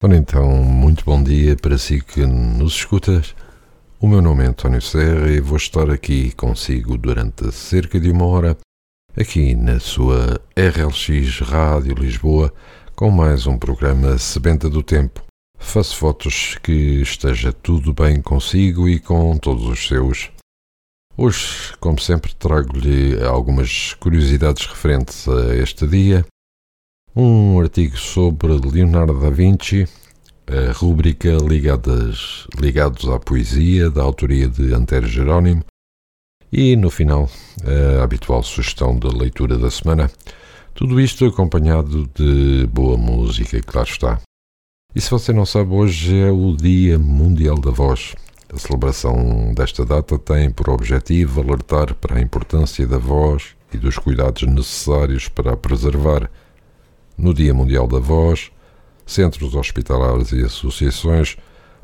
Ora então, muito bom dia para si que nos escutas. O meu nome é António Serra e vou estar aqui consigo durante cerca de uma hora, aqui na sua RLX Rádio Lisboa, com mais um programa Sebenta do Tempo. Faço fotos que esteja tudo bem consigo e com todos os seus. Hoje, como sempre, trago-lhe algumas curiosidades referentes a este dia um artigo sobre Leonardo da Vinci, a rúbrica ligadas, ligados à poesia, da autoria de Antério Jerónimo, e no final a habitual sugestão de leitura da semana. Tudo isto acompanhado de boa música, claro está. E se você não sabe, hoje é o Dia Mundial da Voz. A celebração desta data tem por objetivo alertar para a importância da voz e dos cuidados necessários para a preservar no Dia Mundial da Voz, centros hospitalares e associações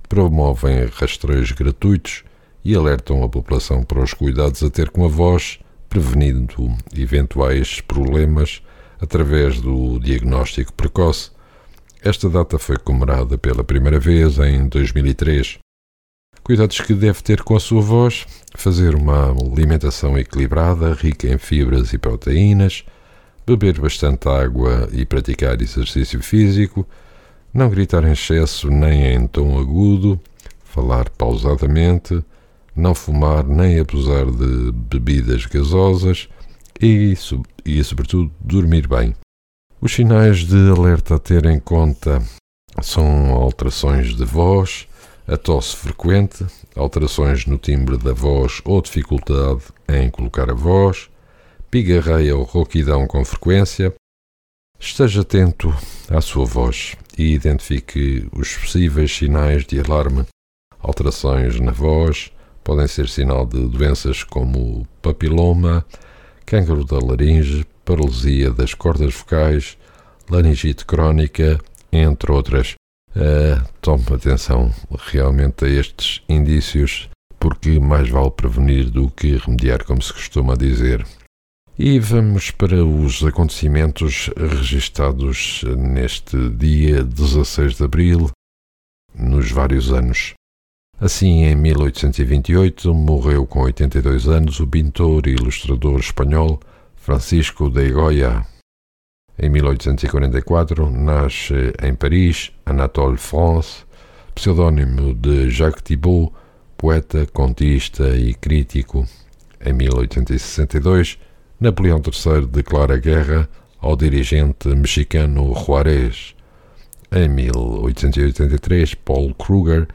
promovem rastreios gratuitos e alertam a população para os cuidados a ter com a voz, prevenindo eventuais problemas através do diagnóstico precoce. Esta data foi comemorada pela primeira vez em 2003. Cuidados que deve ter com a sua voz: fazer uma alimentação equilibrada, rica em fibras e proteínas, beber bastante água e praticar exercício físico, não gritar em excesso nem em tom agudo, falar pausadamente, não fumar nem abusar de bebidas gasosas e, e, sobretudo, dormir bem. Os sinais de alerta a ter em conta são alterações de voz, a tosse frequente, alterações no timbre da voz ou dificuldade em colocar a voz, pigarreia ou rouquidão com frequência, esteja atento à sua voz e identifique os possíveis sinais de alarme. Alterações na voz podem ser sinal de doenças como papiloma, cancro da laringe, paralisia das cordas vocais, laringite crónica, entre outras. Uh, tome atenção realmente a estes indícios, porque mais vale prevenir do que remediar, como se costuma dizer. E vamos para os acontecimentos registados neste dia 16 de abril, nos vários anos. Assim, em 1828, morreu com 82 anos o pintor e ilustrador espanhol Francisco de Goya. Em 1844, nasce em Paris Anatole France, pseudônimo de Jacques Thibault, poeta, contista e crítico. Em 1862, Napoleão III declara guerra ao dirigente mexicano Juárez. Em 1883, Paul Kruger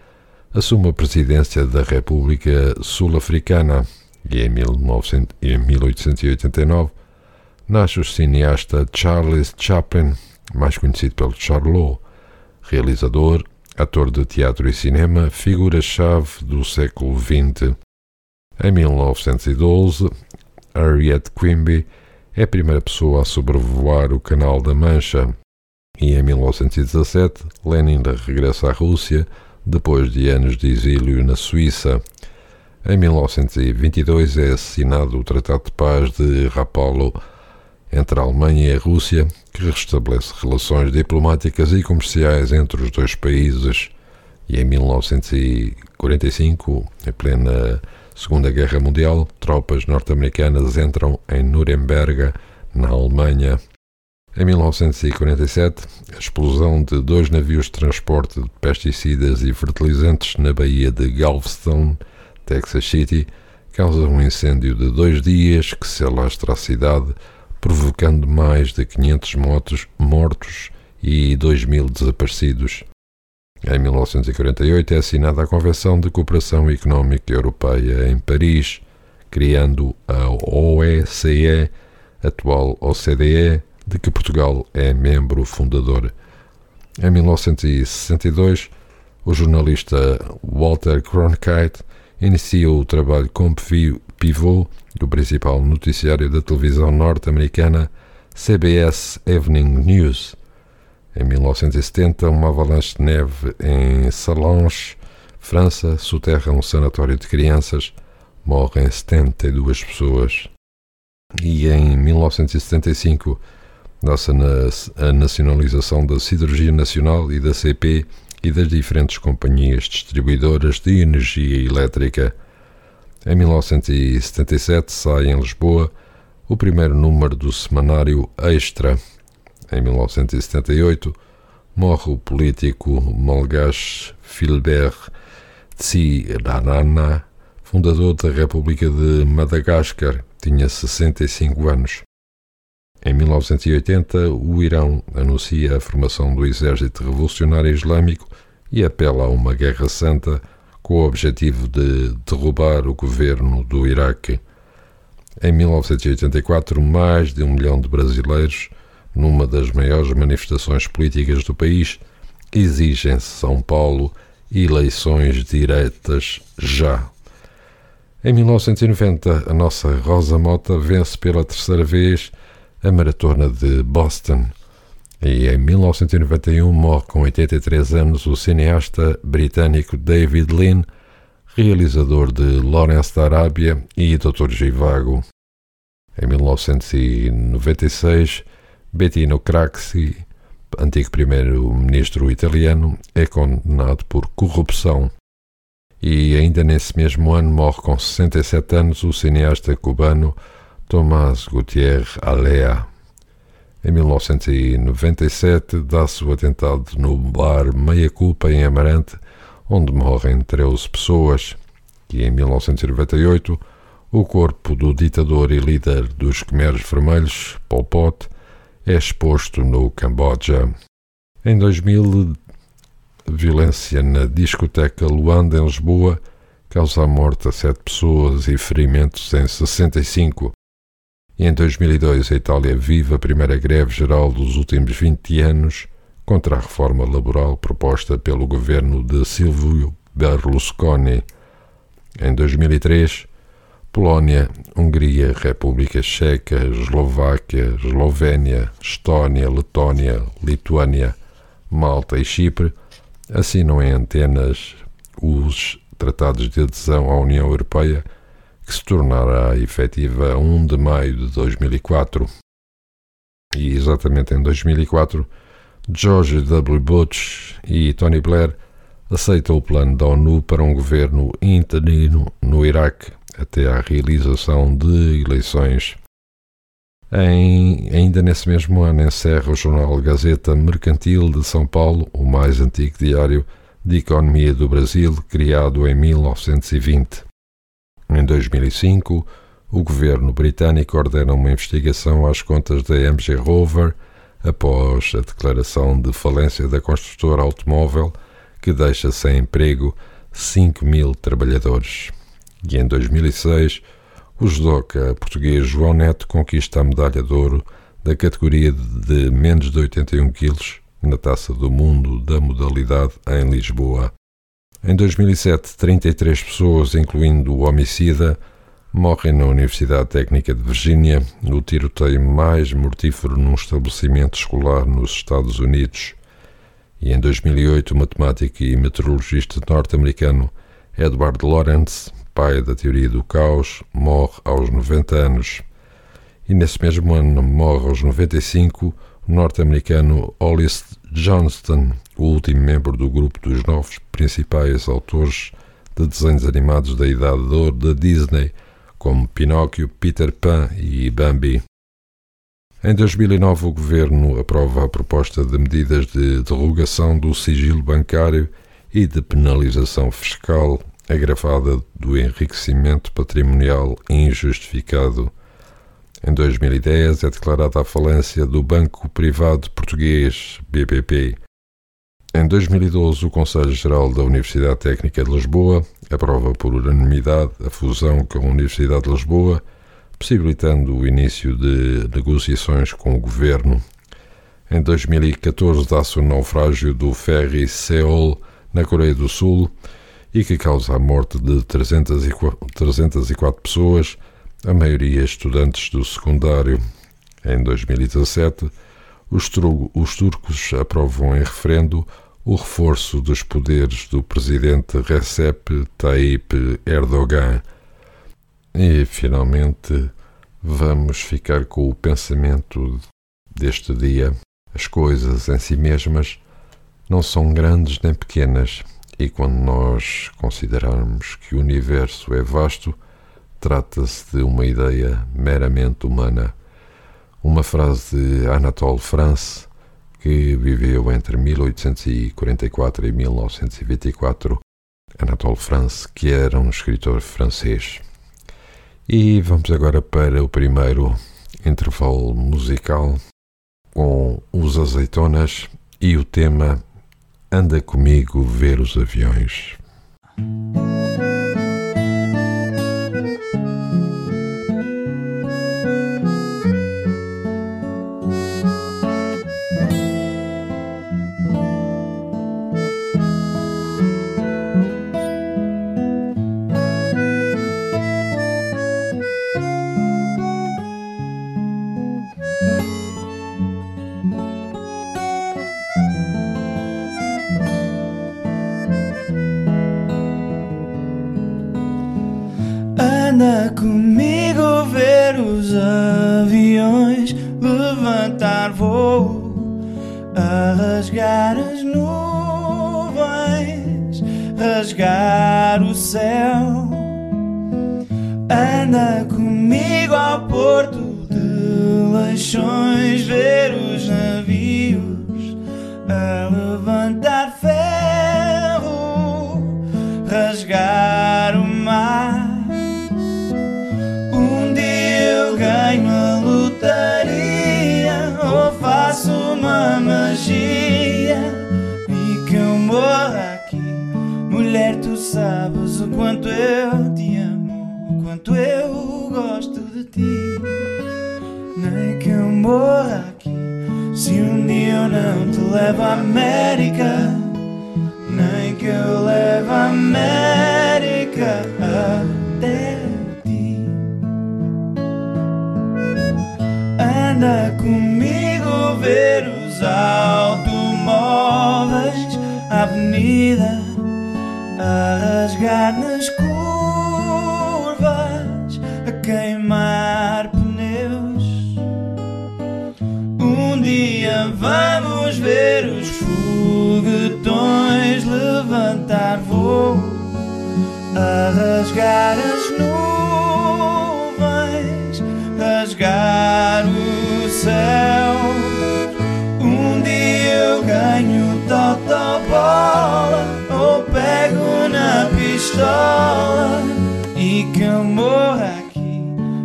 assume a presidência da República Sul-Africana e em 1889 nasce o cineasta Charles Chaplin, mais conhecido pelo Charlot, realizador, ator de teatro e cinema, figura-chave do século XX. Em 1912, Harriet Quimby é a primeira pessoa a sobrevoar o Canal da Mancha. E em 1917, Lenin regressa à Rússia depois de anos de exílio na Suíça. Em 1922 é assinado o Tratado de Paz de Rapallo entre a Alemanha e a Rússia, que restabelece relações diplomáticas e comerciais entre os dois países. E em 1945, em plena Segunda Guerra Mundial, tropas norte-americanas entram em Nuremberg, na Alemanha. Em 1947, a explosão de dois navios de transporte de pesticidas e fertilizantes na Baía de Galveston, Texas City, causa um incêndio de dois dias que se alastra a cidade, provocando mais de 500 motos, mortos e 2 mil desaparecidos. Em 1948 é assinada a Convenção de Cooperação Económica Europeia em Paris, criando a OECE, atual OCDE, de que Portugal é membro fundador. Em 1962, o jornalista Walter Cronkite iniciou o trabalho como pivô do principal noticiário da televisão norte-americana CBS Evening News. Em 1970, uma avalanche de neve em Salange, França, soterra um sanatório de crianças, morrem 72 pessoas. E em 1975, dá-se a nacionalização da Siderurgia Nacional e da CP e das diferentes companhias distribuidoras de energia elétrica. Em 1977 sai em Lisboa o primeiro número do semanário Extra. Em 1978 morre o político malgache Philbert Tsiranana, fundador da República de Madagascar, tinha 65 anos. Em 1980, o Irão anuncia a formação do Exército Revolucionário Islâmico e apela a uma guerra santa com o objetivo de derrubar o governo do Iraque. Em 1984, mais de um milhão de brasileiros, numa das maiores manifestações políticas do país, exigem São Paulo eleições diretas já. Em 1990, a nossa Rosa Mota vence pela terceira vez a maratona de Boston. E em 1991 morre com 83 anos o cineasta britânico David Lean, realizador de Lawrence da Arábia e Dr. Givago. Em 1996, Bettino Craxi, antigo primeiro-ministro italiano, é condenado por corrupção. E ainda nesse mesmo ano morre com 67 anos o cineasta cubano Tomás Gutierrez Alea. Em 1997, dá-se o atentado no bar Meia Culpa, em Amarante, onde morrem 13 pessoas. E em 1998, o corpo do ditador e líder dos Khmeres Vermelhos, Pol Pot, é exposto no Camboja. Em 2000, violência na discoteca Luanda, em Lisboa, causa a morte a sete pessoas e ferimentos em 65. E em 2002 a Itália vive a primeira greve geral dos últimos 20 anos contra a reforma laboral proposta pelo governo de Silvio Berlusconi. Em 2003, Polónia, Hungria, República Checa, Eslováquia, Eslovénia, Estónia, Letónia, Lituânia, Malta e Chipre assinam em antenas os tratados de adesão à União Europeia que se tornará efetiva a 1 de maio de 2004. E exatamente em 2004, George W. Bush e Tony Blair aceitam o plano da ONU para um governo interino no Iraque até à realização de eleições. Em, ainda nesse mesmo ano encerra o jornal Gazeta Mercantil de São Paulo, o mais antigo diário de economia do Brasil, criado em 1920. Em 2005, o governo britânico ordena uma investigação às contas da MG Rover após a declaração de falência da construtora automóvel que deixa sem emprego 5 mil trabalhadores. E em 2006, o judoca português João Neto conquista a medalha de ouro da categoria de menos de 81 quilos na Taça do Mundo da modalidade em Lisboa. Em 2007, 33 pessoas, incluindo o homicida, morrem na Universidade Técnica de Virgínia no tiroteio mais mortífero num estabelecimento escolar nos Estados Unidos. E em 2008, o matemático e meteorologista norte-americano Edward Lorenz, pai da teoria do caos, morre aos 90 anos. E nesse mesmo ano morre aos 95 o norte-americano Hollis Johnston, o último membro do grupo dos novos principais autores de desenhos animados da Idade de Ouro da Disney, como Pinóquio, Peter Pan e Bambi. Em 2009, o governo aprova a proposta de medidas de derrogação do sigilo bancário e de penalização fiscal agravada do enriquecimento patrimonial injustificado. Em 2010 é declarada a falência do Banco Privado Português, BPP. Em 2012, o Conselho Geral da Universidade Técnica de Lisboa aprova por unanimidade a fusão com a Universidade de Lisboa possibilitando o início de negociações com o governo. Em 2014 dá-se o naufrágio do ferry Seoul na Coreia do Sul e que causa a morte de 304 pessoas, a maioria estudantes do secundário. Em 2017, os, os turcos aprovam em referendo o reforço dos poderes do presidente Recep Tayyip Erdogan. E, finalmente, vamos ficar com o pensamento deste dia. As coisas em si mesmas não são grandes nem pequenas, e quando nós considerarmos que o universo é vasto, trata-se de uma ideia meramente humana. Uma frase de Anatole France, que viveu entre 1844 e 1924, Anatole France, que era um escritor francês. E vamos agora para o primeiro intervalo musical com os azeitonas e o tema Anda comigo ver os aviões. Os aviões levantar voo, a rasgar as nuvens, rasgar o céu. Anda comigo ao porto de Leixões ver os navios a levantar ferro, rasgar eu te amo, o quanto eu gosto de ti. Nem que eu morra aqui. Se um dia eu não te levo à América, nem que eu leve a América até ti. Anda comigo ver os automóveis, a avenida a rasgar nas rasgar as nuvens, rasgar o céu ganho bola ou pego na pistola e que eu morra aqui.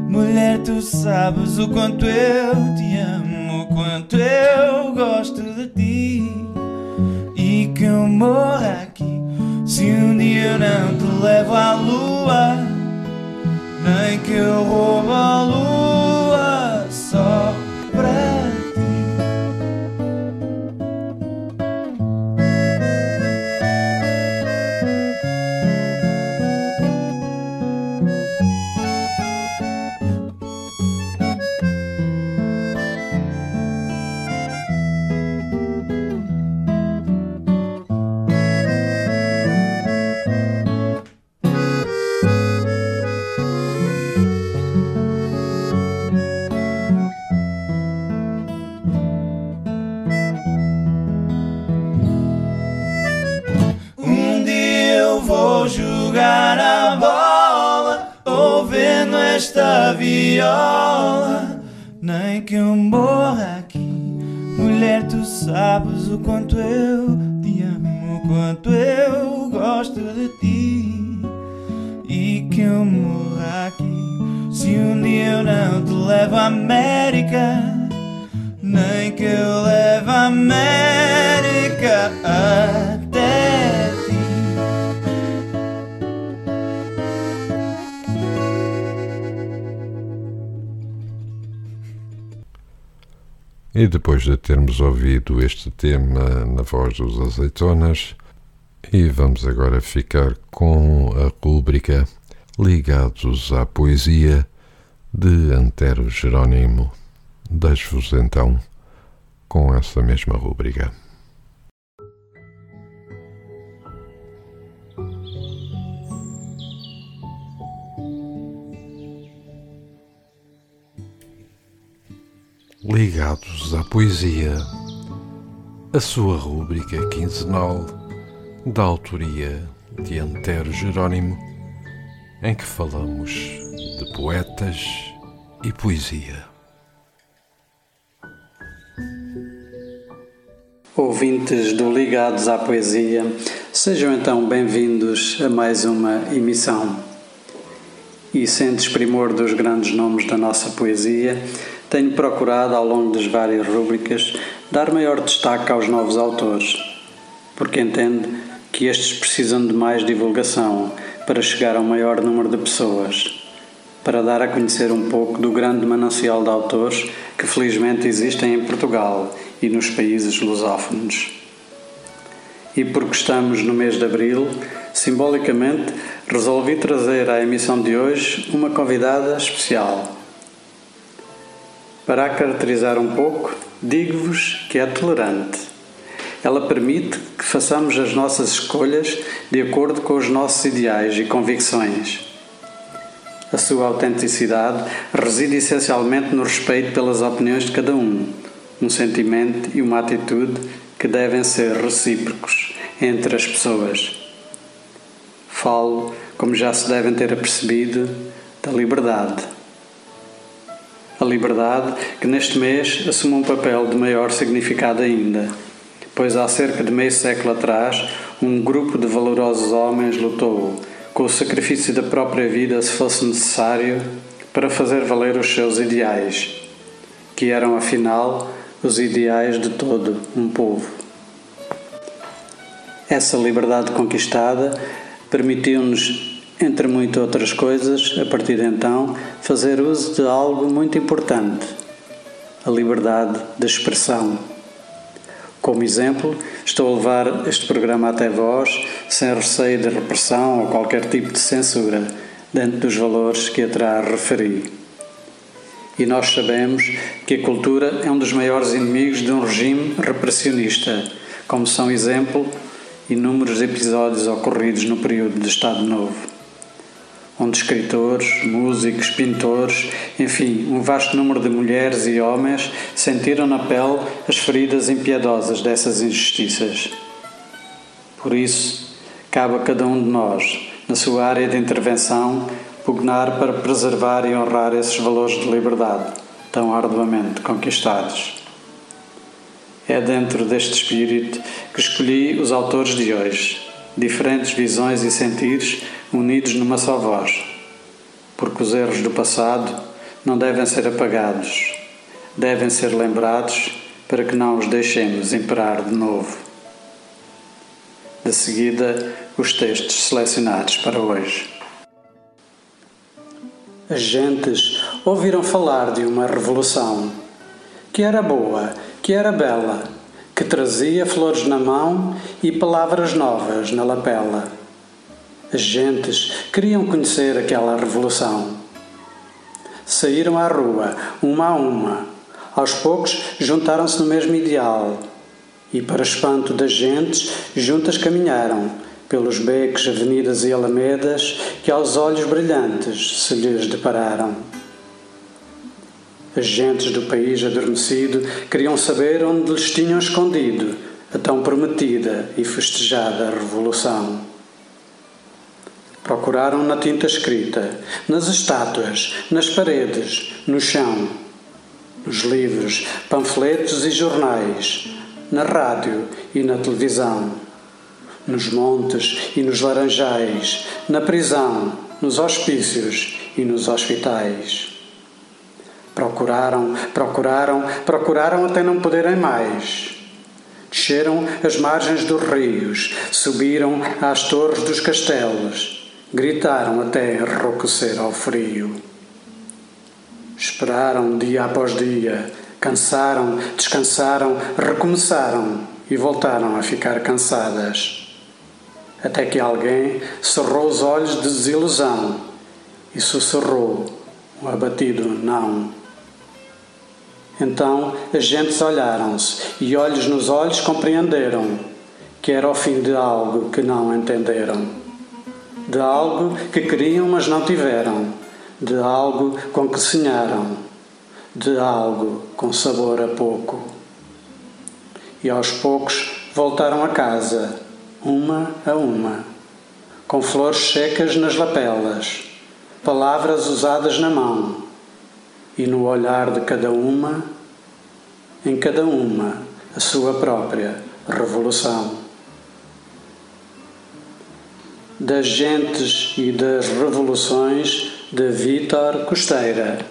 Mulher, tu sabes o quanto eu te amo, o quanto eu gosto de ti e que eu morra aqui. Se um dia eu não te levo à lua, nem que eu roubo a lua viola, nem que eu morra aqui. Mulher, tu sabes o quanto eu te amo, o quanto eu gosto de ti. E que eu morra aqui. Se um dia eu não te levo à América, nem que eu leve a América E depois de termos ouvido este tema na voz dos azeitonas, e vamos agora ficar com a rúbrica Ligados à Poesia de Antero Jerónimo. Deixo-vos então com essa mesma rúbrica. Ligados à Poesia, a sua rúbrica quinzenal da autoria de Antero Jerónimo, em que falamos de poetas e poesia. Ouvintes do Ligados à Poesia, sejam então bem-vindos a mais uma emissão. E sem desprimor dos grandes nomes da nossa poesia, tenho procurado, ao longo das várias rúbricas, dar maior destaque aos novos autores, porque entendo que estes precisam de mais divulgação para chegar ao maior número de pessoas, para dar a conhecer um pouco do grande manancial de autores que felizmente existem em Portugal e nos países lusófonos. E porque estamos no mês de abril, simbolicamente resolvi trazer à emissão de hoje uma convidada especial para a caracterizar um pouco, digo-vos que é tolerante. Ela permite que façamos as nossas escolhas de acordo com os nossos ideais e convicções. A sua autenticidade reside essencialmente no respeito pelas opiniões de cada um, um sentimento e uma atitude que devem ser recíprocos entre as pessoas. Falo, como já se devem ter apercebido, da liberdade a liberdade, que neste mês assume um papel de maior significado ainda, pois há cerca de meio século atrás, um grupo de valorosos homens lutou, com o sacrifício da própria vida, se fosse necessário, para fazer valer os seus ideais, que eram, afinal, os ideais de todo um povo. Essa liberdade conquistada permitiu-nos entre muitas outras coisas, a partir de então, fazer uso de algo muito importante: a liberdade de expressão. Como exemplo, estou a levar este programa até vós sem receio de repressão ou qualquer tipo de censura, dentro dos valores que atrás referi. E nós sabemos que a cultura é um dos maiores inimigos de um regime repressionista, como são exemplo inúmeros episódios ocorridos no período de Estado Novo onde escritores, músicos, pintores, enfim, um vasto número de mulheres e homens sentiram na pele as feridas impiedosas dessas injustiças. Por isso, cabe a cada um de nós, na sua área de intervenção, pugnar para preservar e honrar esses valores de liberdade tão arduamente conquistados. É dentro deste espírito que escolhi os autores de hoje, diferentes visões e sentidos unidos numa só voz, porque os erros do passado não devem ser apagados, devem ser lembrados para que não os deixemos imperar de novo. De seguida, os textos selecionados para hoje. As gentes ouviram falar de uma revolução que era boa, que era bela, que trazia flores na mão e palavras novas na lapela gentes queriam conhecer aquela revolução. Saíram à rua, uma a uma. Aos poucos juntaram-se no mesmo ideal. E, para espanto das gentes, juntas caminharam pelos becos, avenidas e alamedas que aos olhos brilhantes se lhes depararam. As gentes do país adormecido queriam saber onde lhes tinham escondido a tão prometida e festejada revolução. Procuraram na tinta escrita, nas estátuas, nas paredes, no chão, nos livros, panfletos e jornais, na rádio e na televisão, nos montes e nos laranjais, na prisão, nos hospícios e nos hospitais. Procuraram, procuraram, procuraram até não poderem mais. Desceram as margens dos rios, subiram às torres dos castelos Gritaram até enrouquecer ao frio. Esperaram dia após dia Cansaram, descansaram, recomeçaram e voltaram a ficar cansadas. Até que alguém cerrou os olhos de desilusão e sussurrou um abatido não. Então as gentes olharam-se e, olhos nos olhos, compreenderam que era o fim de algo que não entenderam, de algo que queriam, mas não tiveram, de algo com que sonharam, de algo com sabor a pouco. E aos poucos voltaram a casa, uma a uma, com flores secas nas lapelas, palavras usadas na mão e no olhar de cada uma, em cada uma, a sua própria revolução. Das gentes e das revoluções de Vítor Costeira.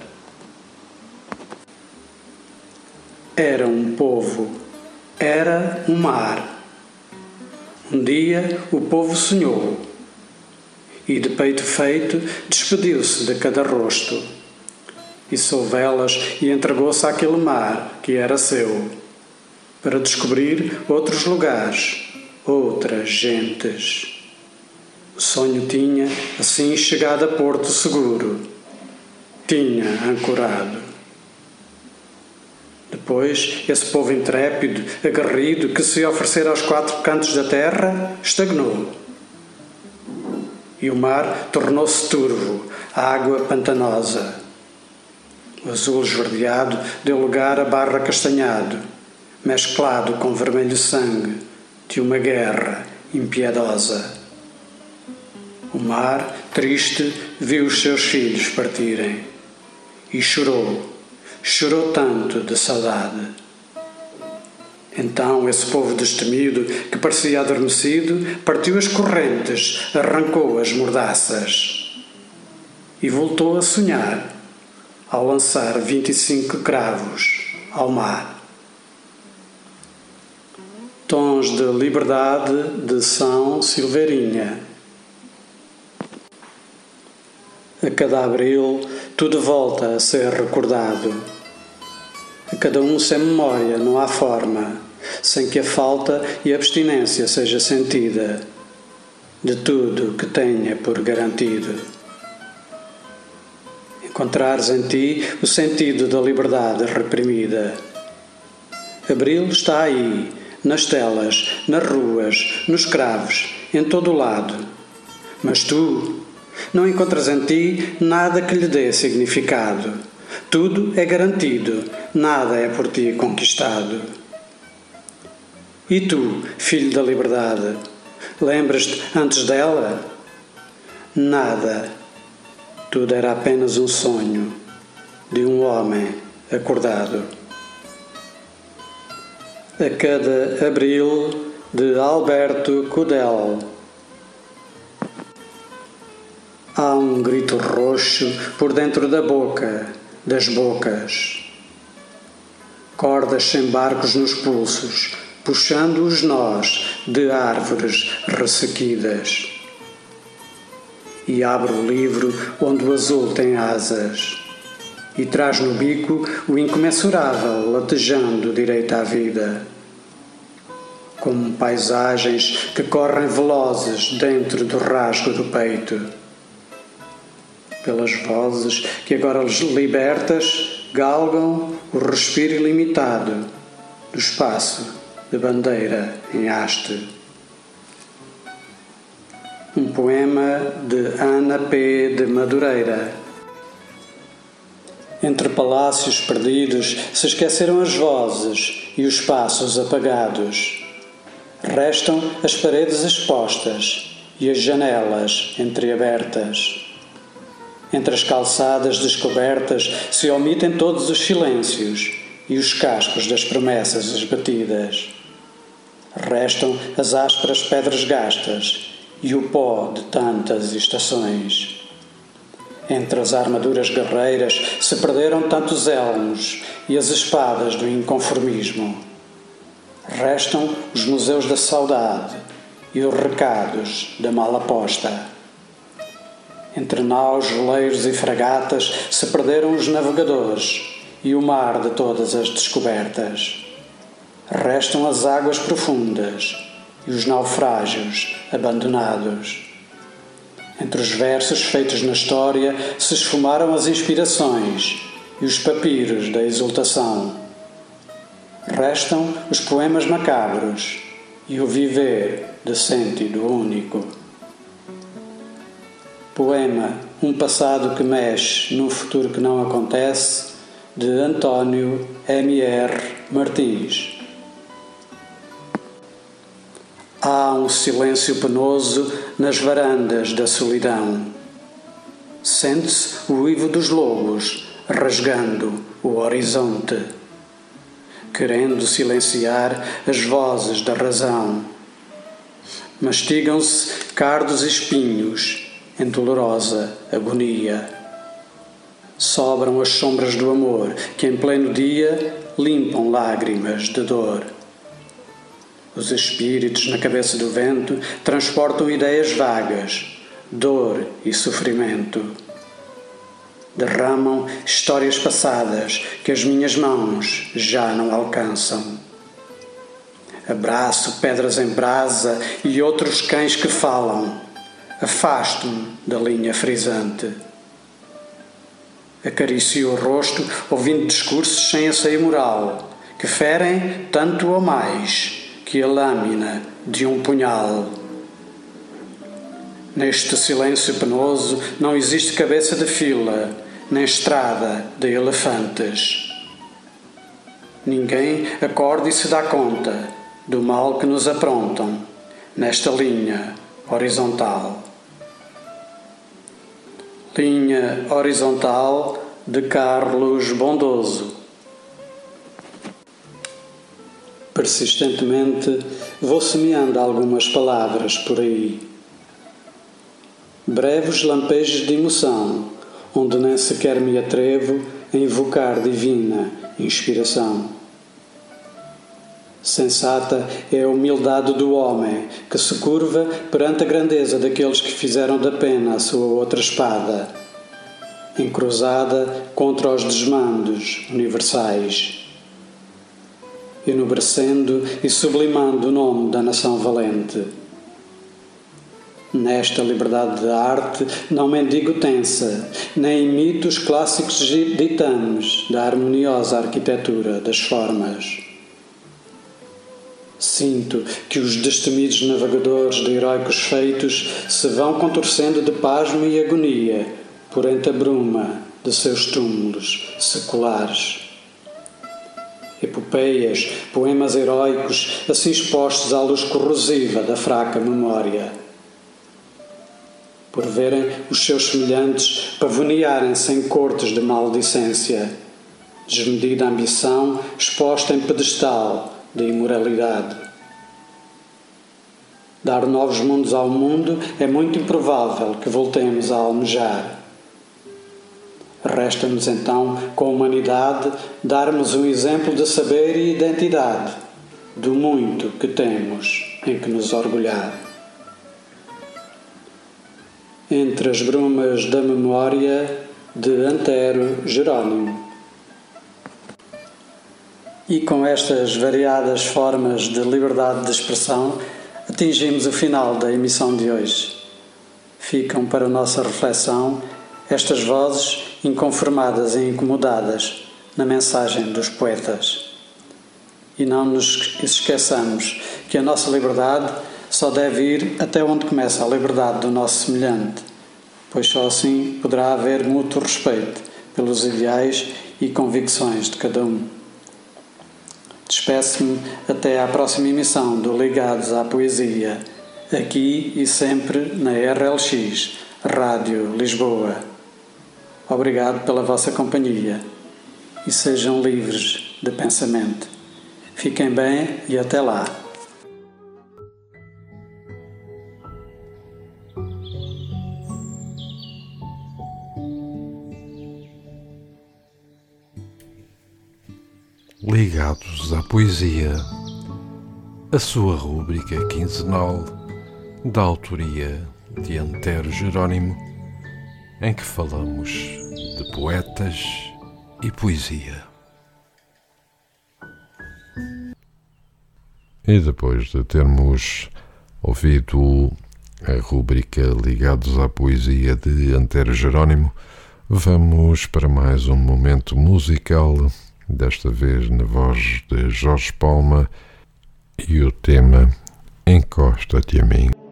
Era um povo, era um mar. Um dia o povo sonhou e, de peito feito, despediu-se de cada rosto e velas e entregou-se àquele mar que era seu, para descobrir outros lugares, outras gentes. Sonho tinha, assim, chegado a Porto Seguro. Tinha ancorado. Depois, esse povo intrépido, aguerrido, que se oferecera aos quatro cantos da terra, estagnou. E o mar tornou-se turvo, água pantanosa. O azul esverdeado deu lugar a barra castanhado, mesclado com vermelho sangue de uma guerra impiedosa. O mar, triste, viu os seus filhos partirem e chorou, chorou tanto de saudade. Então esse povo destemido, que parecia adormecido, partiu as correntes, arrancou as mordaças e voltou a sonhar ao lançar 25 cravos ao mar. Tons de liberdade de São Silveirinha. A cada abril tudo volta a ser recordado. A cada um sem memória não há forma, sem que a falta e a abstinência seja sentida de tudo que tenha por garantido encontrares em ti o sentido da liberdade reprimida. Abril está aí, nas telas, nas ruas, nos cravos, em todo o lado. Mas tu não encontras em ti nada que lhe dê significado. Tudo é garantido, nada é por ti conquistado. E tu, filho da liberdade, lembras-te antes dela? Nada tudo era apenas um sonho de um homem acordado. A cada abril de Alberto Cudel. Há um grito roxo por dentro da boca, das bocas. Cordas sem barcos nos pulsos, puxando os nós de árvores ressequidas e abre o livro onde o azul tem asas e traz no bico o incomensurável latejando direito à vida. Como paisagens que correm velozes dentro do rasgo do peito. Pelas vozes que agora libertas galgam o respiro ilimitado do espaço de bandeira em haste um poema de Ana P. de Madureira. Entre palácios perdidos se esqueceram as vozes e os passos apagados. Restam as paredes expostas e as janelas entreabertas. Entre as calçadas descobertas se omitem todos os silêncios e os cascos das promessas esbatidas. Restam as ásperas pedras gastas e o pó de tantas estações. Entre as armaduras guerreiras se perderam tantos elmos e as espadas do inconformismo. Restam os museus da saudade e os recados da mala posta. Entre naus, veleiros e fragatas se perderam os navegadores e o mar de todas as descobertas. Restam as águas profundas e os naufrágios abandonados. Entre os versos feitos na história se esfumaram as inspirações e os papiros da exultação. Restam os poemas macabros e o viver de sentido único. Poema Um passado que mexe num futuro que não acontece, de António M.R. Martins. Há um silêncio penoso nas varandas da solidão. Sente-se o uivo dos lobos rasgando o horizonte, querendo silenciar as vozes da razão. Mastigam-se cardos e espinhos em dolorosa agonia. Sobram as sombras do amor que em pleno dia limpam lágrimas de dor. Os espíritos na cabeça do vento transportam ideias vagas, dor e sofrimento. Derramam histórias passadas que as minhas mãos já não alcançam. Abraço pedras em brasa e outros cães que falam. Afasto-me da linha frisante. Acaricio o rosto ouvindo discursos sem aceio moral que ferem tanto ou mais que a lâmina de um punhal. Neste silêncio penoso não existe cabeça de fila, nem estrada de elefantes. Ninguém acorda e se dá conta do mal que nos aprontam nesta linha horizontal. Linha horizontal de Carlos Bondoso. Persistentemente vou semeando algumas palavras por aí. Breves lampejos de emoção, onde nem sequer me atrevo a invocar divina inspiração. Sensata é a humildade do homem que se curva perante a grandeza daqueles que fizeram da pena a sua outra espada, encruzada contra os desmandos universais enobrecendo e sublimando o nome da nação valente. Nesta liberdade de arte não mendigo tensa, nem imito os clássicos ditames da harmoniosa arquitetura das formas. Sinto que os destemidos navegadores de heróicos feitos se vão contorcendo de pasmo e agonia por entre a bruma de seus túmulos seculares epopeias, poemas heróicos, assim expostos à luz corrosiva da fraca memória. Por verem os seus semelhantes pavonearem-se em cortes de maldicência, desmedida ambição exposta em pedestal de imoralidade. Dar novos mundos ao mundo é muito improvável que voltemos a almejar Resta-nos então, com a humanidade, darmos um exemplo de saber e identidade, do muito que temos em que nos orgulhar. Entre as brumas da memória, de Antero Jerónimo. E com estas variadas formas de liberdade de expressão, atingimos o final da emissão de hoje. Ficam para nossa reflexão estas vozes inconformadas e incomodadas na mensagem dos poetas. E não nos esqueçamos que a nossa liberdade só deve ir até onde começa a liberdade do nosso semelhante, pois só assim poderá haver mútuo respeito pelos ideais e convicções de cada um. Despeço-me até à próxima emissão do Ligados à Poesia, aqui e sempre na RLX, Rádio Lisboa. Obrigado pela vossa companhia e sejam livres de pensamento. Fiquem bem e até lá. ligados à poesia, a sua rúbrica quinzenal da autoria de Antero Jerónimo, em que falamos de poetas e poesia. E depois de termos ouvido a rúbrica Ligados à Poesia de Antero Jerónimo, vamos para mais um momento musical desta vez na voz de Jorge Palma, e o tema Encosta-te a mim.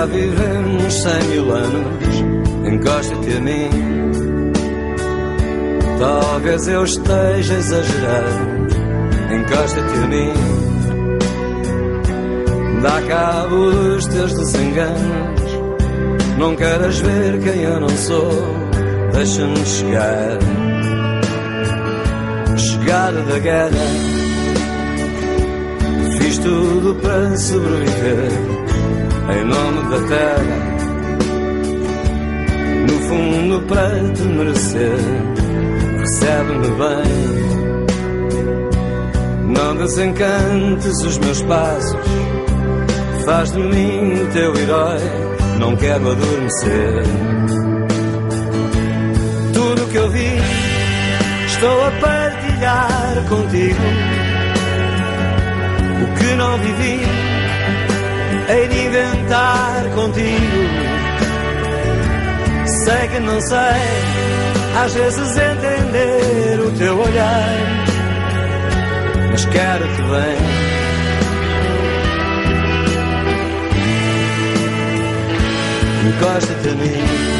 Já vivemos cem mil anos, encosta-te a mim. Talvez eu esteja exagerando, encosta-te a mim. Dá cabo dos teus desenganos, não queres ver quem eu não sou, deixa-me chegar. Chegada da guerra Fiz tudo para sobreviver em nome da terra. No fundo, para te merecer, recebe-me bem. Não desencantes os meus passos, faz de mim teu herói. Não quero adormecer. Tudo que eu vi, estou a partilhar contigo que não vivi, de inventar contigo. Sei que não sei, às vezes entender o teu olhar, mas quero-te bem. Encosta-te a mim.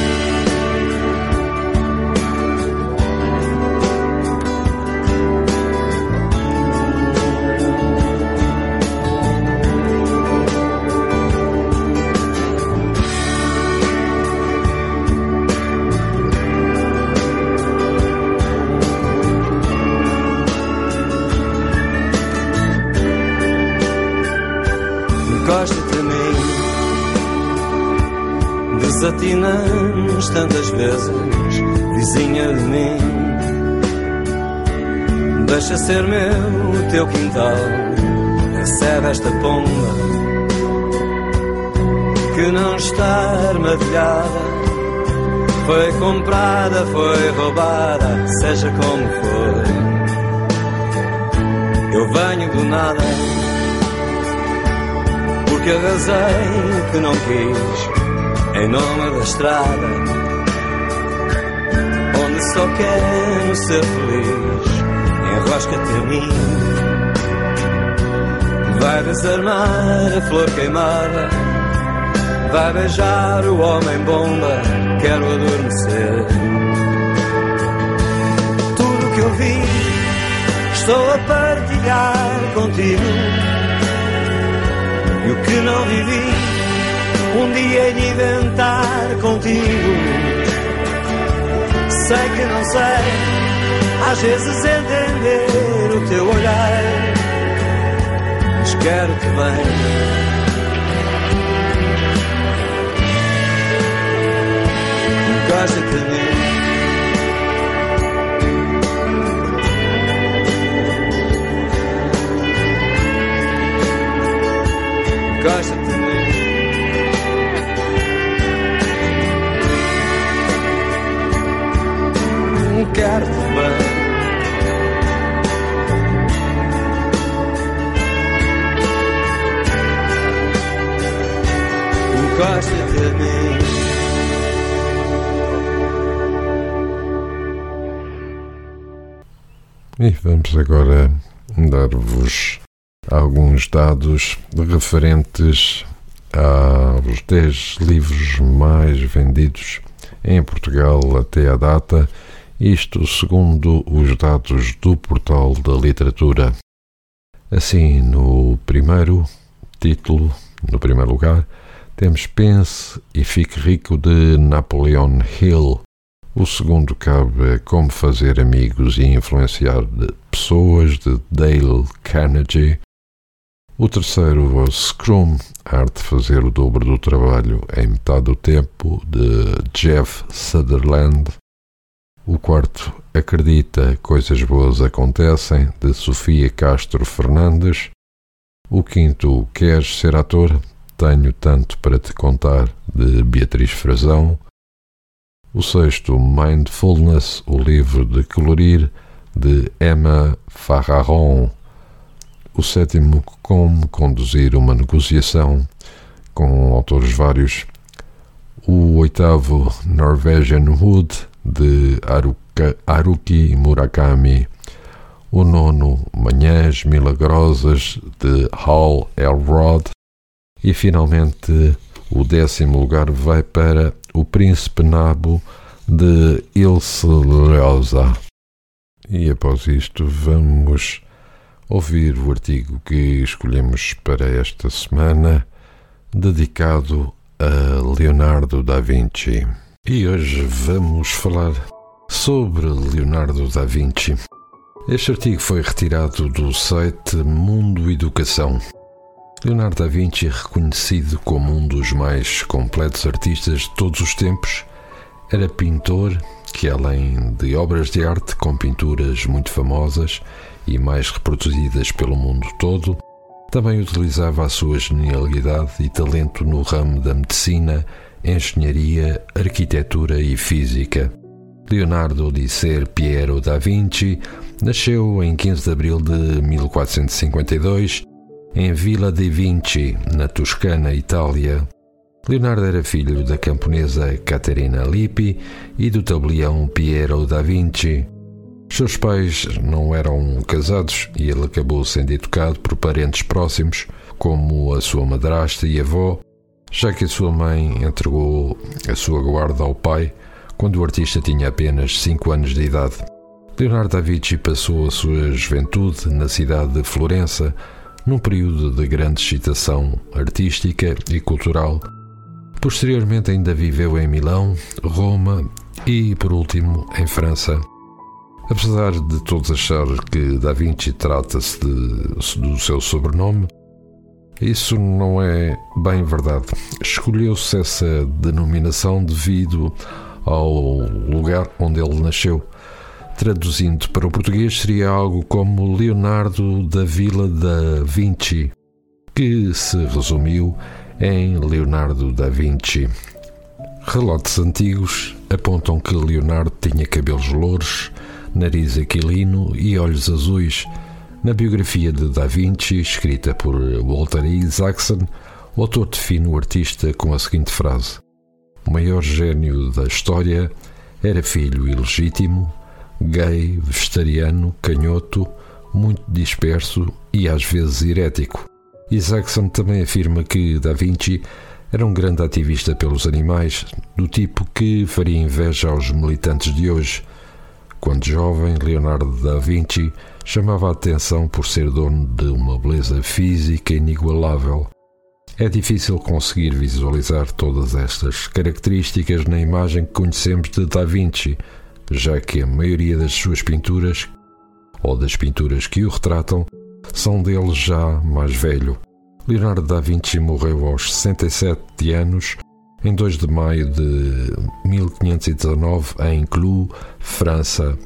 Desatinamos tantas vezes, vizinha de mim. Deixa ser meu o teu quintal, recebe esta pomba que não está armadilhada. Foi comprada, foi roubada, seja como for. Eu venho do nada, porque arrasei que não quis em nome da estrada, onde só quero ser feliz. Enrosca-te a mim, vai desarmar a flor queimada, vai beijar o homem bomba. Quero adormecer. Tudo que eu vi, estou a partilhar contigo. E o que não vivi um dia de inventar contigo. Sei que não sei, às vezes entender o teu olhar, mas quero-te bem. Gosta-te de mim. gosta bem. Encosta-te a mim. E vamos agora dar-vos alguns dados referentes aos 10 livros mais vendidos em Portugal até a data isto segundo os dados do Portal da Literatura. Assim, no primeiro título, no primeiro lugar, temos Pense e Fique Rico de Napoleon Hill. O segundo cabe Como Fazer Amigos e Influenciar Pessoas, de Dale Carnegie. O terceiro, o Scrum, a arte de fazer o dobro do trabalho em metade do tempo, de Jeff Sutherland. O quarto, Acredita, coisas boas acontecem, de Sofia Castro Fernandes. O quinto, Queres ser ator? Tenho tanto para te contar, de Beatriz Frazão. O sexto, Mindfulness, o livro de colorir, de Emma Farraron. O sétimo, Como conduzir uma negociação, com autores vários. O oitavo, Norwegian Wood, de Haruki Murakami. O nono, Manhãs Milagrosas, de Hal Elrod. E finalmente, o décimo lugar vai para O Príncipe Nabo, de Ilse Leosa. E após isto, vamos ouvir o artigo que escolhemos para esta semana, dedicado a Leonardo da Vinci. E hoje vamos falar sobre Leonardo da Vinci. Este artigo foi retirado do site Mundo Educação. Leonardo da Vinci é reconhecido como um dos mais completos artistas de todos os tempos. Era pintor que, além de obras de arte com pinturas muito famosas e mais reproduzidas pelo mundo todo, também utilizava a sua genialidade e talento no ramo da medicina, engenharia, arquitetura e física. Leonardo di Ser Piero da Vinci nasceu em 15 de abril de 1452 em Villa de Vinci, na Toscana, Itália. Leonardo era filho da camponesa Caterina Lippi e do tabelião Piero da Vinci. Seus pais não eram casados e ele acabou sendo educado por parentes próximos, como a sua madrasta e avó, já que a sua mãe entregou a sua guarda ao pai quando o artista tinha apenas 5 anos de idade. Leonardo da Vinci passou a sua juventude na cidade de Florença, num período de grande excitação artística e cultural. Posteriormente, ainda viveu em Milão, Roma e, por último, em França. Apesar de todos achar que Da Vinci trata-se do seu sobrenome, isso não é bem verdade. Escolheu-se essa denominação devido ao lugar onde ele nasceu. Traduzindo para o português, seria algo como Leonardo da Vila da Vinci, que se resumiu em Leonardo da Vinci. Relatos antigos apontam que Leonardo tinha cabelos louros, nariz aquilino e olhos azuis. Na biografia de Da Vinci, escrita por Walter Isaacson, o autor define o artista com a seguinte frase: O maior gênio da história era filho ilegítimo, gay, vegetariano, canhoto, muito disperso e às vezes herético. Isaacson também afirma que Da Vinci era um grande ativista pelos animais, do tipo que faria inveja aos militantes de hoje. Quando jovem, Leonardo da Vinci chamava a atenção por ser dono de uma beleza física inigualável. É difícil conseguir visualizar todas estas características na imagem que conhecemos de Da Vinci, já que a maioria das suas pinturas, ou das pinturas que o retratam, são dele já mais velho. Leonardo da Vinci morreu aos 67 anos em 2 de maio de 1519 em Clou, França.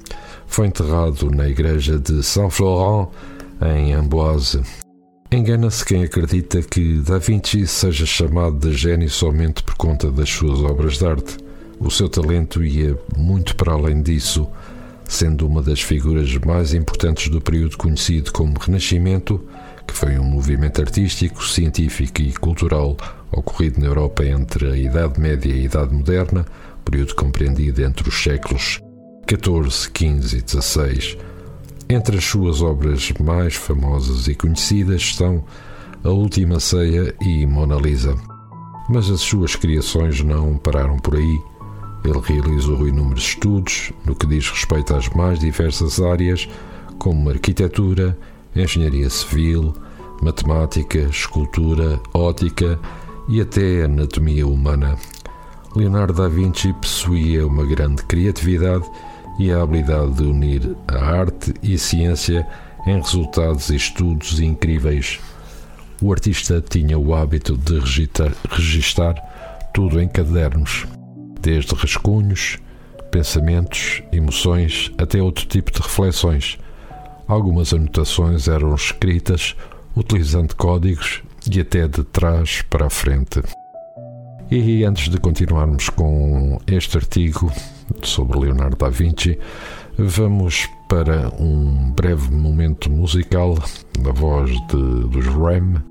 Foi enterrado na igreja de Saint-Florent, em Amboise. Engana-se quem acredita que Da Vinci seja chamado de gênio somente por conta das suas obras de arte. O seu talento ia muito para além disso, sendo uma das figuras mais importantes do período conhecido como Renascimento, que foi um movimento artístico, científico e cultural ocorrido na Europa entre a Idade Média e a Idade Moderna, período compreendido entre os séculos XIV, XV e XVI. Entre as suas obras mais famosas e conhecidas estão A Última Ceia e Mona Lisa. Mas as suas criações não pararam por aí. Ele realizou inúmeros estudos no que diz respeito às mais diversas áreas, como arquitetura, engenharia civil, matemática, escultura, ótica e até anatomia humana. Leonardo da Vinci possuía uma grande criatividade e a habilidade de unir a arte e a ciência em resultados e estudos incríveis. O artista tinha o hábito de registar, tudo em cadernos, desde rascunhos, pensamentos, emoções até outro tipo de reflexões. Algumas anotações eram escritas utilizando códigos e até de trás para a frente. E antes de continuarmos com este artigo sobre Leonardo da Vinci, vamos para um breve momento musical da voz de, dos Ram,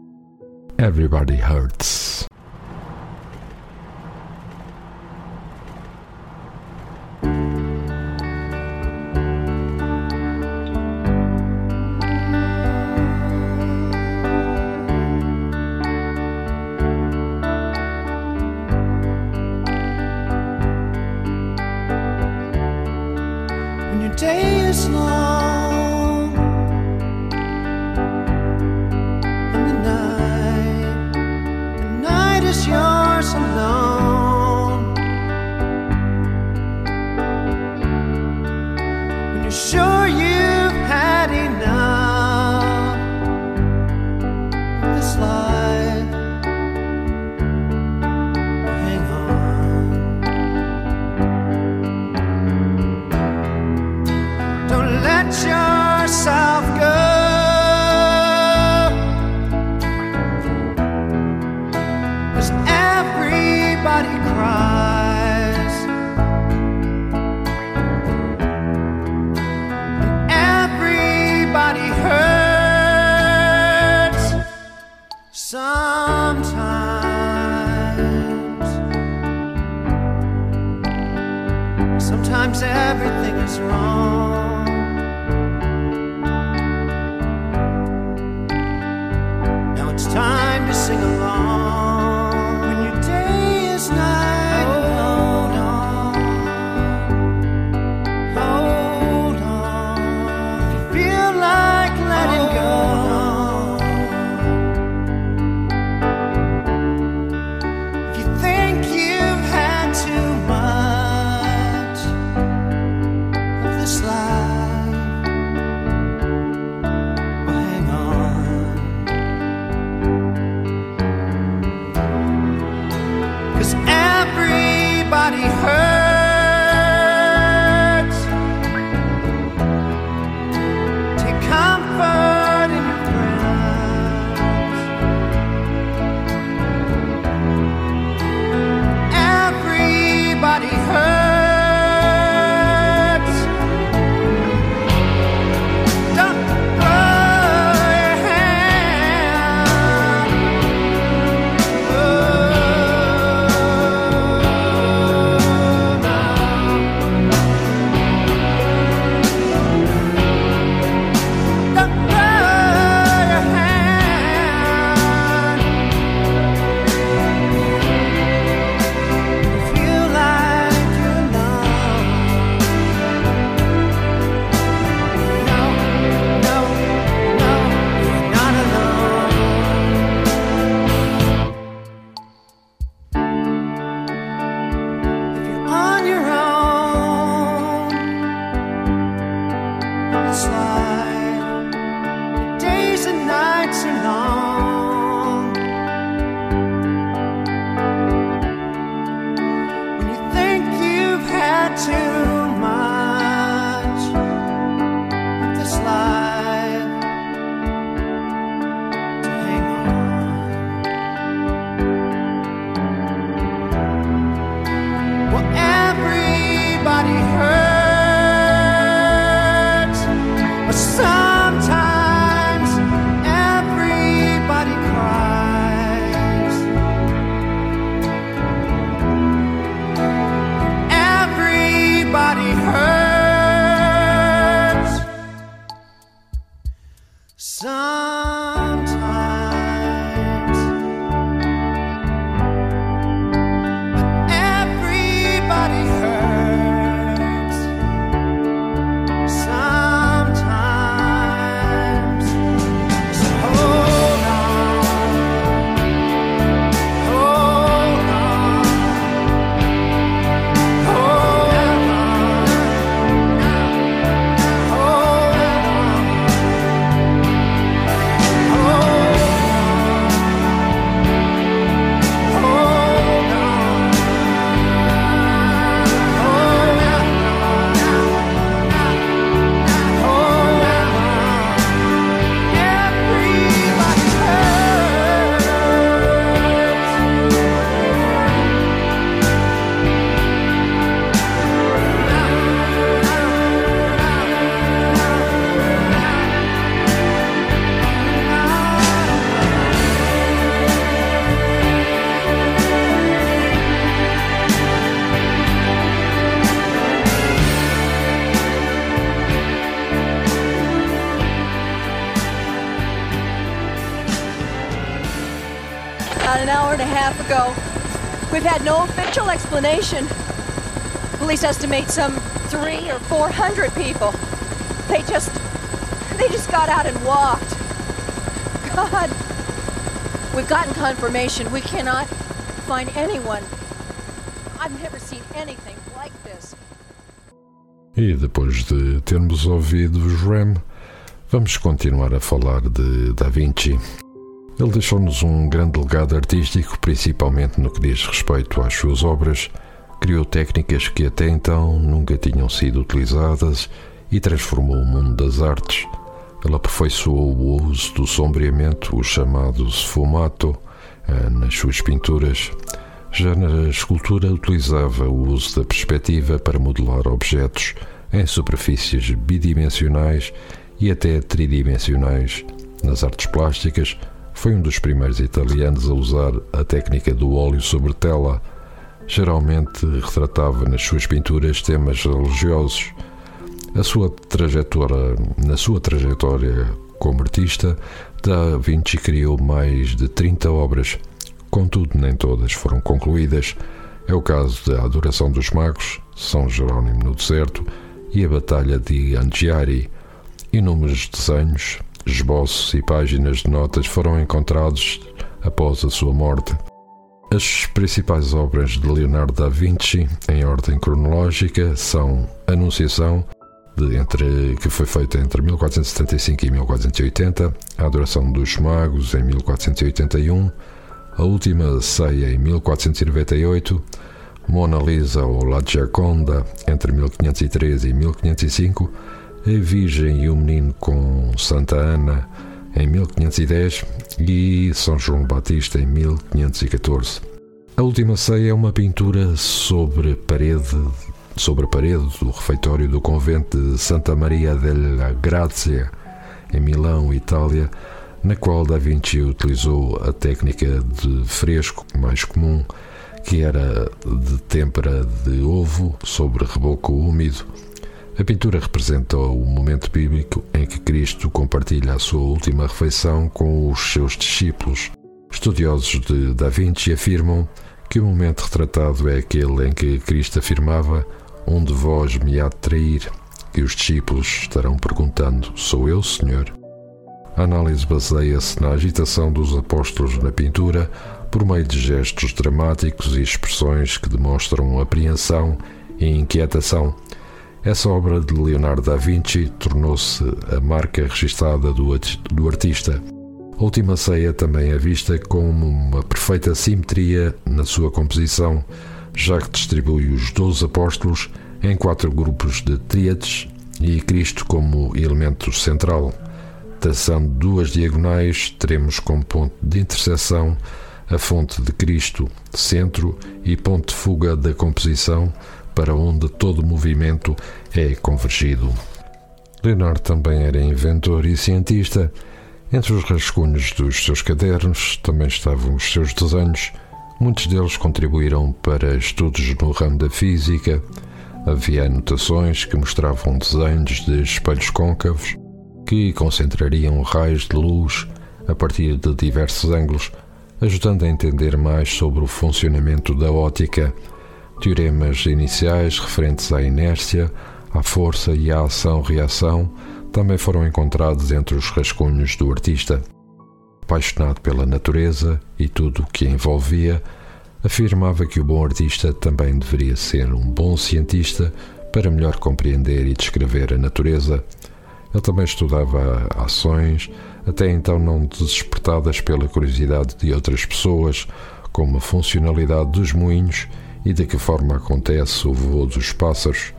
Everybody Hurts. We've had no official explanation. Police estimate some three or four hundred people. They just. they just got out and walked. God. We've gotten confirmation. We cannot find anyone. I've never seen anything like this. E depois de termos ouvido os Ram, vamos continuar a falar de Da Vinci. Ele deixou-nos um grande legado artístico, principalmente no que diz respeito às suas obras. Criou técnicas que até então nunca tinham sido utilizadas e transformou o mundo das artes. Ele aperfeiçoou o uso do sombreamento, o chamado sfumato, eh, nas suas pinturas. Já na escultura utilizava o uso da perspectiva para modelar objetos em superfícies bidimensionais e até tridimensionais. Nas artes plásticas, foi um dos primeiros italianos a usar a técnica do óleo sobre tela. Geralmente retratava nas suas pinturas temas religiosos. A sua trajetória, na sua trajetória como artista, Da Vinci criou mais de 30 obras, contudo, nem todas foram concluídas. É o caso da Adoração dos Magos, São Jerónimo no Deserto e a Batalha de Anghiari. Inúmeros desenhos, esboços e páginas de notas foram encontrados após a sua morte. As principais obras de Leonardo da Vinci, em ordem cronológica, são Anunciação, de entre, que foi feita entre 1475 e 1480, A Adoração dos Magos, em 1481, A Última Ceia, em 1498, Mona Lisa ou La Gioconda, entre 1513 e 1505, A Virgem e o Menino com Santa Ana, em 1510, e São João Batista, em 1514. A Última Ceia é uma pintura sobre parede sobre a parede do refeitório do convento de Santa Maria della Grazia, em Milão, Itália, na qual Da Vinci utilizou a técnica de fresco mais comum, que era de têmpera de ovo sobre reboco úmido. A pintura representa o momento bíblico em que Cristo compartilha a sua última refeição com os seus discípulos. Estudiosos de Da Vinci afirmam que o momento retratado é aquele em que Cristo afirmava um de vós me há de trair, e os discípulos estarão perguntando: Sou eu, Senhor? A análise baseia-se na agitação dos apóstolos na pintura por meio de gestos dramáticos e expressões que demonstram apreensão e inquietação. Essa obra de Leonardo da Vinci tornou-se a marca registada do, do artista. A Última Ceia também é vista como uma perfeita simetria na sua composição, já que distribui os doze apóstolos em quatro grupos de tríades e Cristo como elemento central. Traçando duas diagonais, teremos como ponto de interseção a fonte de Cristo, centro e ponto de fuga da composição, para onde todo movimento é convergido. Leonardo também era inventor e cientista. Entre os rascunhos dos seus cadernos também estavam os seus desenhos. Muitos deles contribuíram para estudos no ramo da física. Havia anotações que mostravam desenhos de espelhos côncavos que concentrariam raios de luz a partir de diversos ângulos, ajudando a entender mais sobre o funcionamento da ótica. Teoremas iniciais referentes à inércia, à força e à ação-reação também foram encontrados entre os rascunhos do artista. Apaixonado pela natureza e tudo o que a envolvia, afirmava que o bom artista também deveria ser um bom cientista para melhor compreender e descrever a natureza. Ele também estudava ações, até então não despertadas pela curiosidade de outras pessoas, como a funcionalidade dos moinhos e de que forma acontece o voo dos pássaros.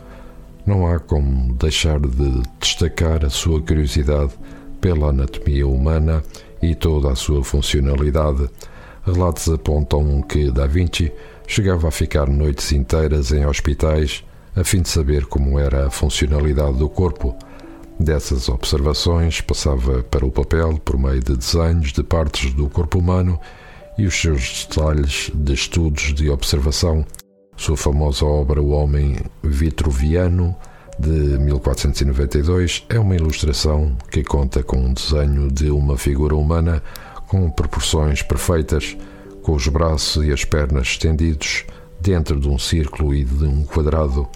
Não há como deixar de destacar a sua curiosidade pela anatomia humana e toda a sua funcionalidade. Relatos apontam que Da Vinci chegava a ficar noites inteiras em hospitais a fim de saber como era a funcionalidade do corpo. Dessas observações passava para o papel por meio de desenhos de partes do corpo humano e os seus detalhes de estudos de observação. Sua famosa obra O Homem Vitruviano, de 1492, é uma ilustração que conta com um desenho de uma figura humana com proporções perfeitas, com os braços e as pernas estendidos dentro de um círculo e de um quadrado.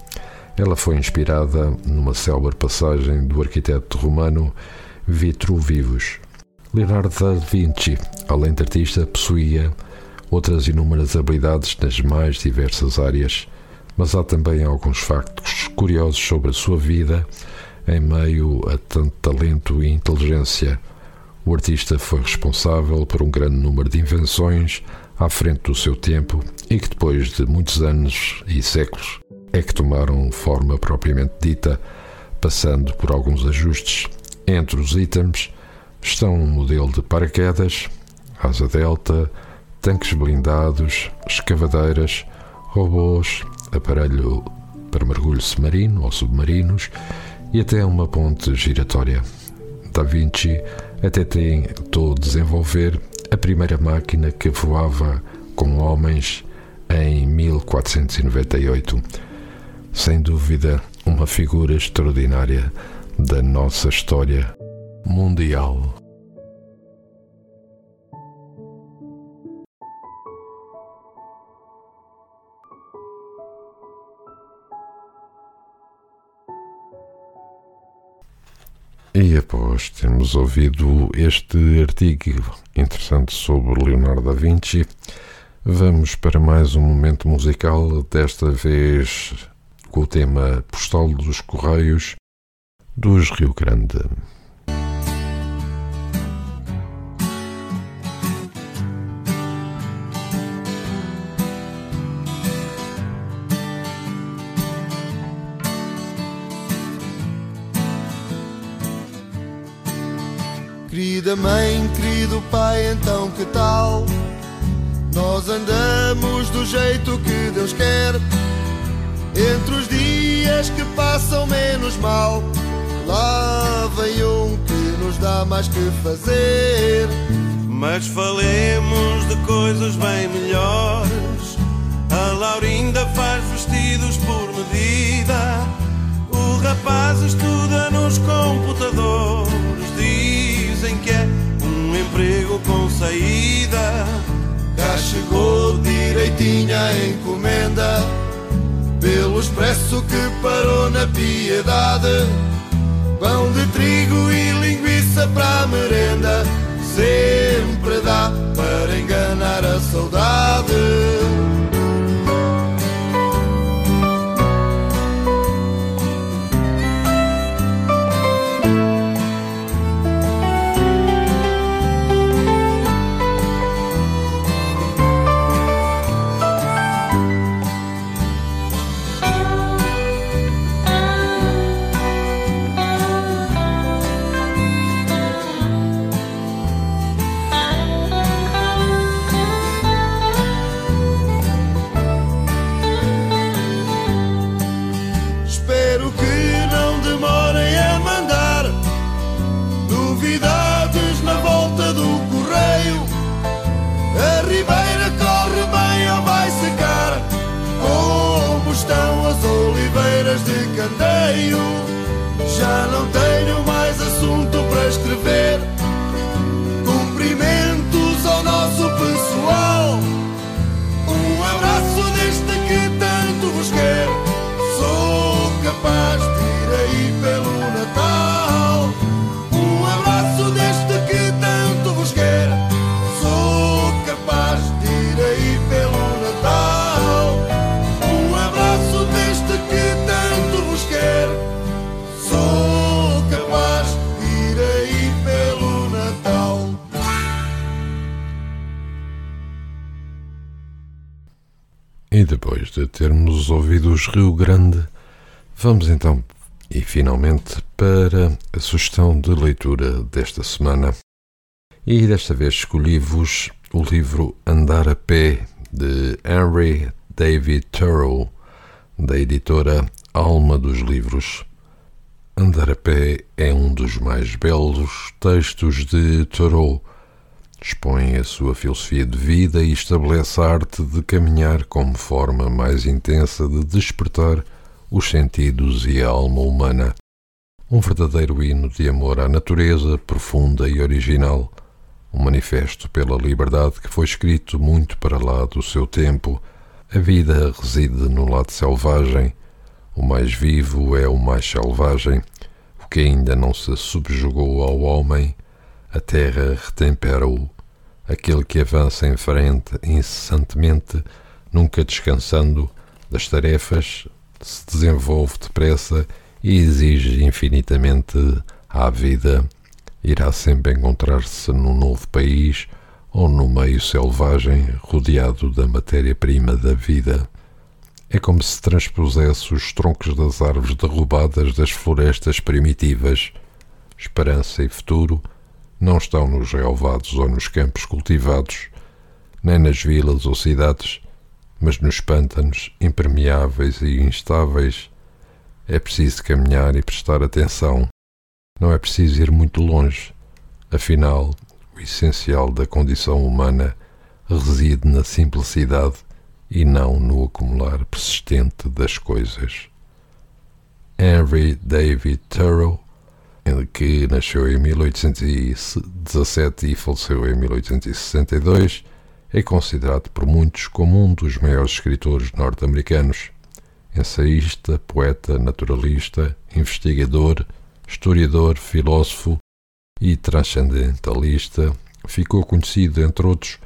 Ela foi inspirada numa célebre passagem do arquiteto romano Vitruvivus. Leonardo da Vinci, além de artista, possuía outras inúmeras habilidades nas mais diversas áreas, mas há também alguns factos curiosos sobre a sua vida em meio a tanto talento e inteligência. O artista foi responsável por um grande número de invenções à frente do seu tempo e que depois de muitos anos e séculos é que tomaram forma propriamente dita, passando por alguns ajustes. Entre os itens estão um modelo de paraquedas, asa delta, tanques blindados, escavadeiras, robôs, aparelho para mergulho submarino ou submarinos e até uma ponte giratória. Da Vinci até tentou desenvolver a primeira máquina que voava com homens em 1498. Sem dúvida, uma figura extraordinária da nossa história mundial. E após termos ouvido este artigo interessante sobre Leonardo da Vinci, vamos para mais um momento musical, desta vez com o tema Postal dos Correios dos Rio Grande. Querida mãe, querido pai, então que tal? Nós andamos do jeito que Deus quer. Entre os dias que passam menos mal, lá vem um que nos dá mais que fazer. Mas falemos de coisas bem melhores. A Laurinda faz vestidos por medida. O rapaz estuda nos computadores. Emprego com saída. Cá chegou direitinha a encomenda pelo expresso que parou na piedade. Pão de trigo e linguiça para a merenda, sempre dá para enganar a saudade. Já não tenho mais assunto para escrever. Cumprimentos ao nosso pessoal. Depois de termos ouvido os Rio Grande, vamos então e finalmente para a sugestão de leitura desta semana. E desta vez escolhi-vos o livro Andar a Pé de Henry David Thoreau, da editora Alma dos Livros. Andar a Pé é um dos mais belos textos de Thoreau. Expõe a sua filosofia de vida e estabelece a arte de caminhar como forma mais intensa de despertar os sentidos e a alma humana. Um verdadeiro hino de amor à natureza, profunda e original. um manifesto pela liberdade que foi escrito muito para lá do seu tempo. A vida reside no lado selvagem, o mais vivo é o mais selvagem, o que ainda não se subjugou ao homem, a terra retempera-o, aquele que avança em frente incessantemente, nunca descansando das tarefas, se desenvolve depressa e exige infinitamente à vida irá sempre encontrar-se num novo país ou no meio selvagem rodeado da matéria-prima da vida. É como se transpusesse os troncos das árvores derrubadas das florestas primitivas. Esperança e futuro não estão nos relevados ou nos campos cultivados, nem nas vilas ou cidades, mas nos pântanos impermeáveis e instáveis. É preciso caminhar e prestar atenção não é preciso ir muito longe. Afinal, o essencial da condição humana reside na simplicidade e não no acumular persistente das coisas. Henry David Thoreau, que nasceu em 1817 e faleceu em 1862, é considerado por muitos como um dos maiores escritores norte-americanos. Ensaísta, poeta, naturalista, investigador, historiador, filósofo e transcendentalista, ficou conhecido, entre outros,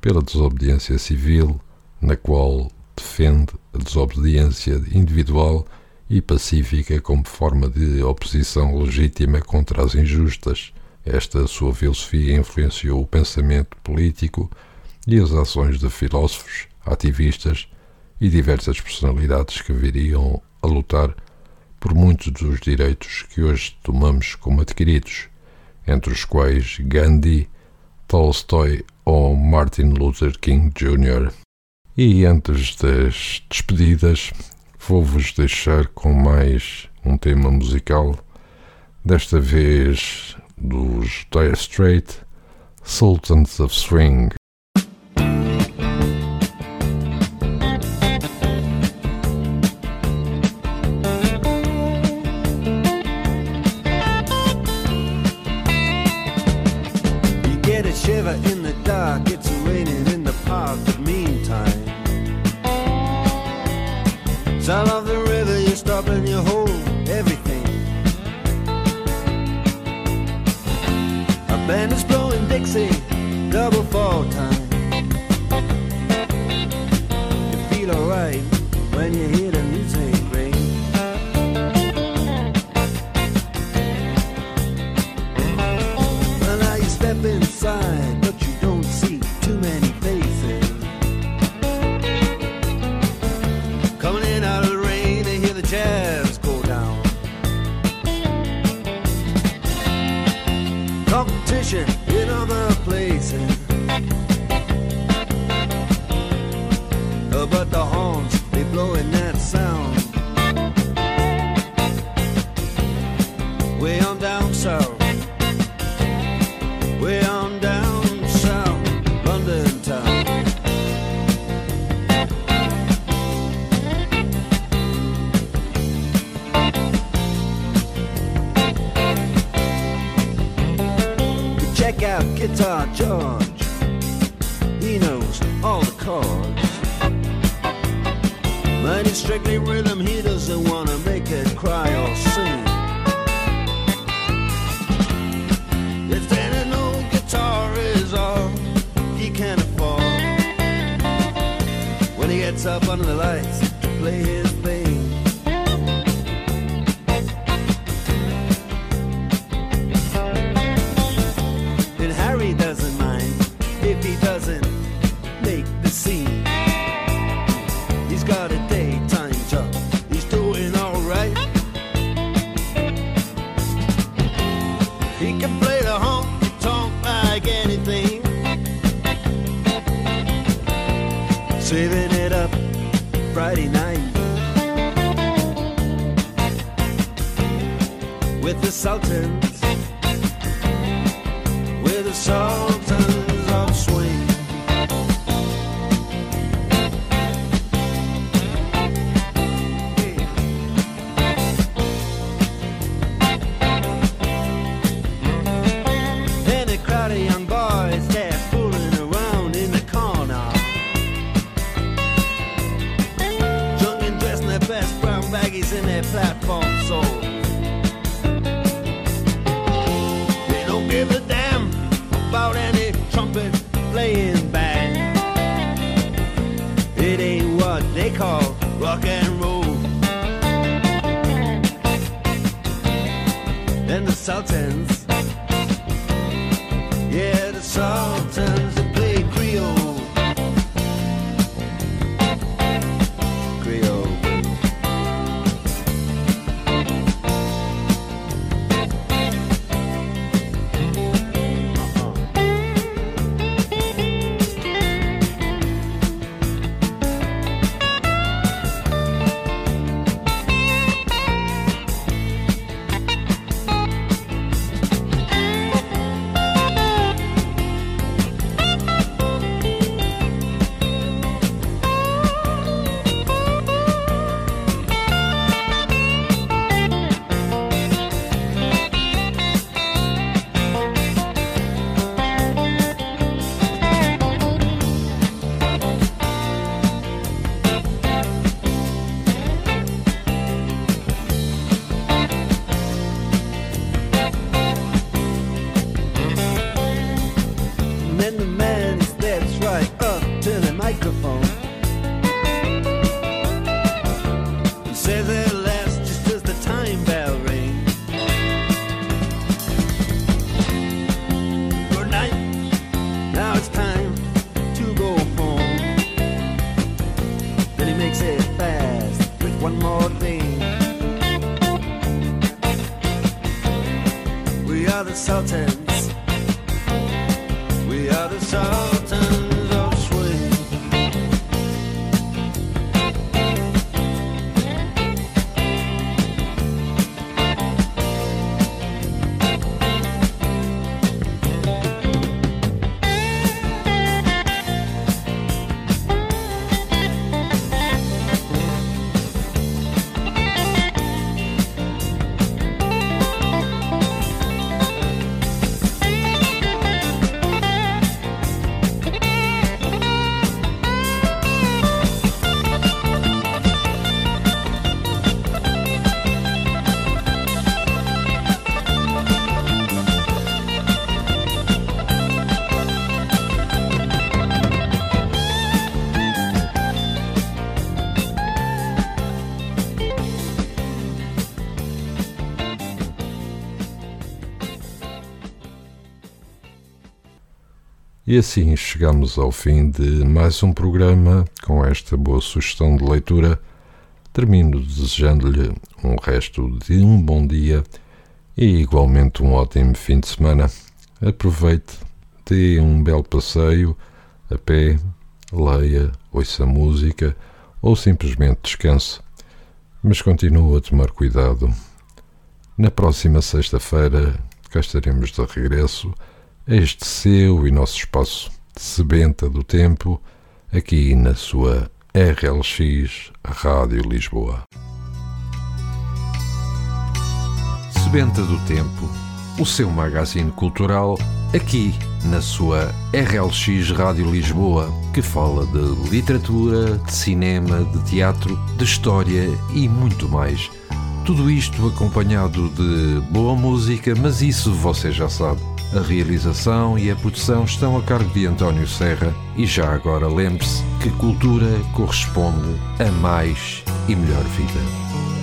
pela desobediência civil, na qual defende a desobediência individual e pacífica como forma de oposição legítima contra as injustas. Esta sua filosofia influenciou o pensamento político e as ações de filósofos, ativistas e diversas personalidades que viriam a lutar por muitos dos direitos que hoje tomamos como adquiridos, entre os quais Gandhi, Tolstói ou Martin Luther King Jr. E antes das despedidas, vou-vos deixar com mais um tema musical, desta vez dos Dire Straits, Sultans of Swing. fishing in other places. Uh, but the horns, they blowing now. Rock and roll. And the Sultans, insulted. E assim chegamos ao fim de mais um programa com esta boa sugestão de leitura. Termino desejando-lhe um resto de um bom dia e igualmente um ótimo fim de semana. Aproveite, dê um belo passeio a pé, leia, ouça música ou simplesmente descanse. Mas continue a tomar cuidado. Na próxima sexta-feira cá estaremos de regresso este seu e nosso espaço sebenta do tempo, aqui na sua RLX Rádio Lisboa. Sebenta do Tempo, o seu magazine cultural, aqui na sua RLX Rádio Lisboa, que fala de literatura, de cinema, de teatro, de história e muito mais. Tudo isto acompanhado de boa música, mas isso você já sabe. A realização e a produção estão a cargo de António Serra e já agora lembre-se que cultura corresponde a mais e melhor vida.